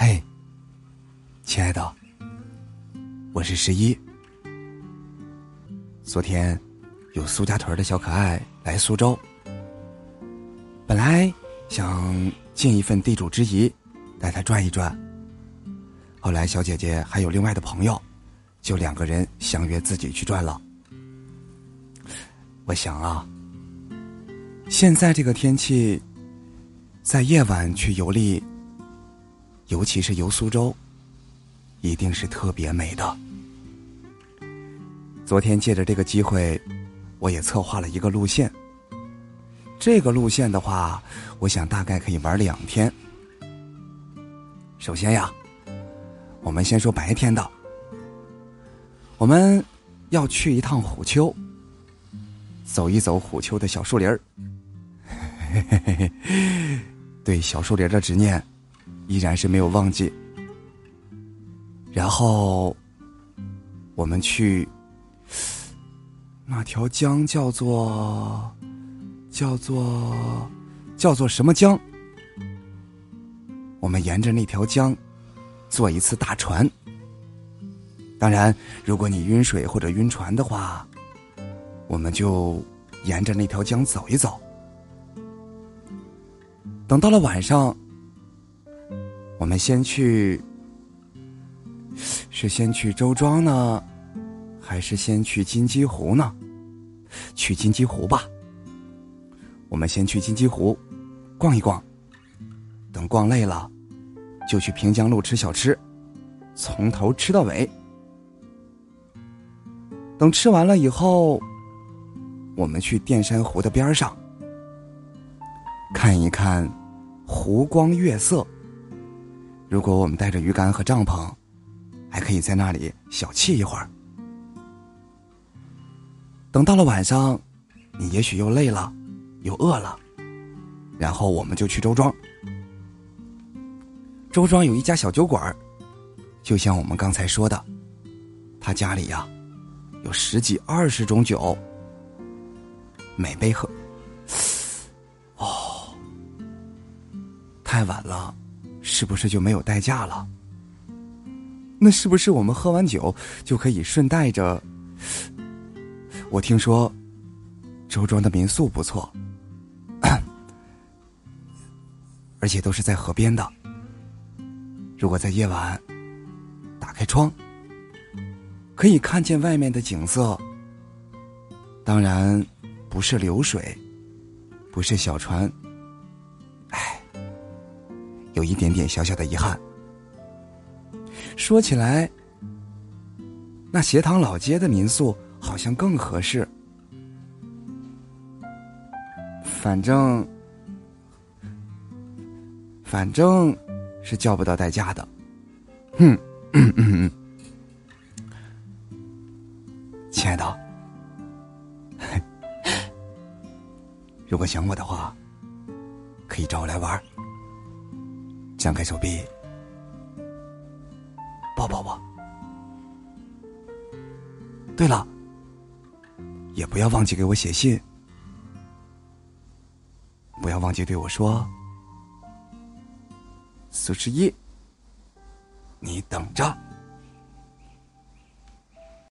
嘿，亲爱的，我是十一。昨天有苏家屯的小可爱来苏州，本来想尽一份地主之谊，带他转一转。后来小姐姐还有另外的朋友，就两个人相约自己去转了。我想啊，现在这个天气，在夜晚去游历。尤其是游苏州，一定是特别美的。昨天借着这个机会，我也策划了一个路线。这个路线的话，我想大概可以玩两天。首先呀，我们先说白天的，我们要去一趟虎丘，走一走虎丘的小树林儿。对小树林的执念。依然是没有忘记。然后，我们去那条江叫做叫做叫做什么江？我们沿着那条江坐一次大船。当然，如果你晕水或者晕船的话，我们就沿着那条江走一走。等到了晚上。我们先去，是先去周庄呢，还是先去金鸡湖呢？去金鸡湖吧。我们先去金鸡湖逛一逛，等逛累了，就去平江路吃小吃，从头吃到尾。等吃完了以后，我们去淀山湖的边上看一看湖光月色。如果我们带着鱼竿和帐篷，还可以在那里小憩一会儿。等到了晚上，你也许又累了，又饿了，然后我们就去周庄。周庄有一家小酒馆就像我们刚才说的，他家里呀有十几二十种酒，每杯喝。哦，太晚了。是不是就没有代驾了？那是不是我们喝完酒就可以顺带着？我听说周庄的民宿不错，而且都是在河边的。如果在夜晚打开窗，可以看见外面的景色。当然，不是流水，不是小船。有一点点小小的遗憾。说起来，那斜塘老街的民宿好像更合适。反正，反正是叫不到代驾的。哼，亲爱的，如果想我的话，可以找我来玩。张开手臂，抱抱我。对了，也不要忘记给我写信，不要忘记对我说：“苏十一，你等着。”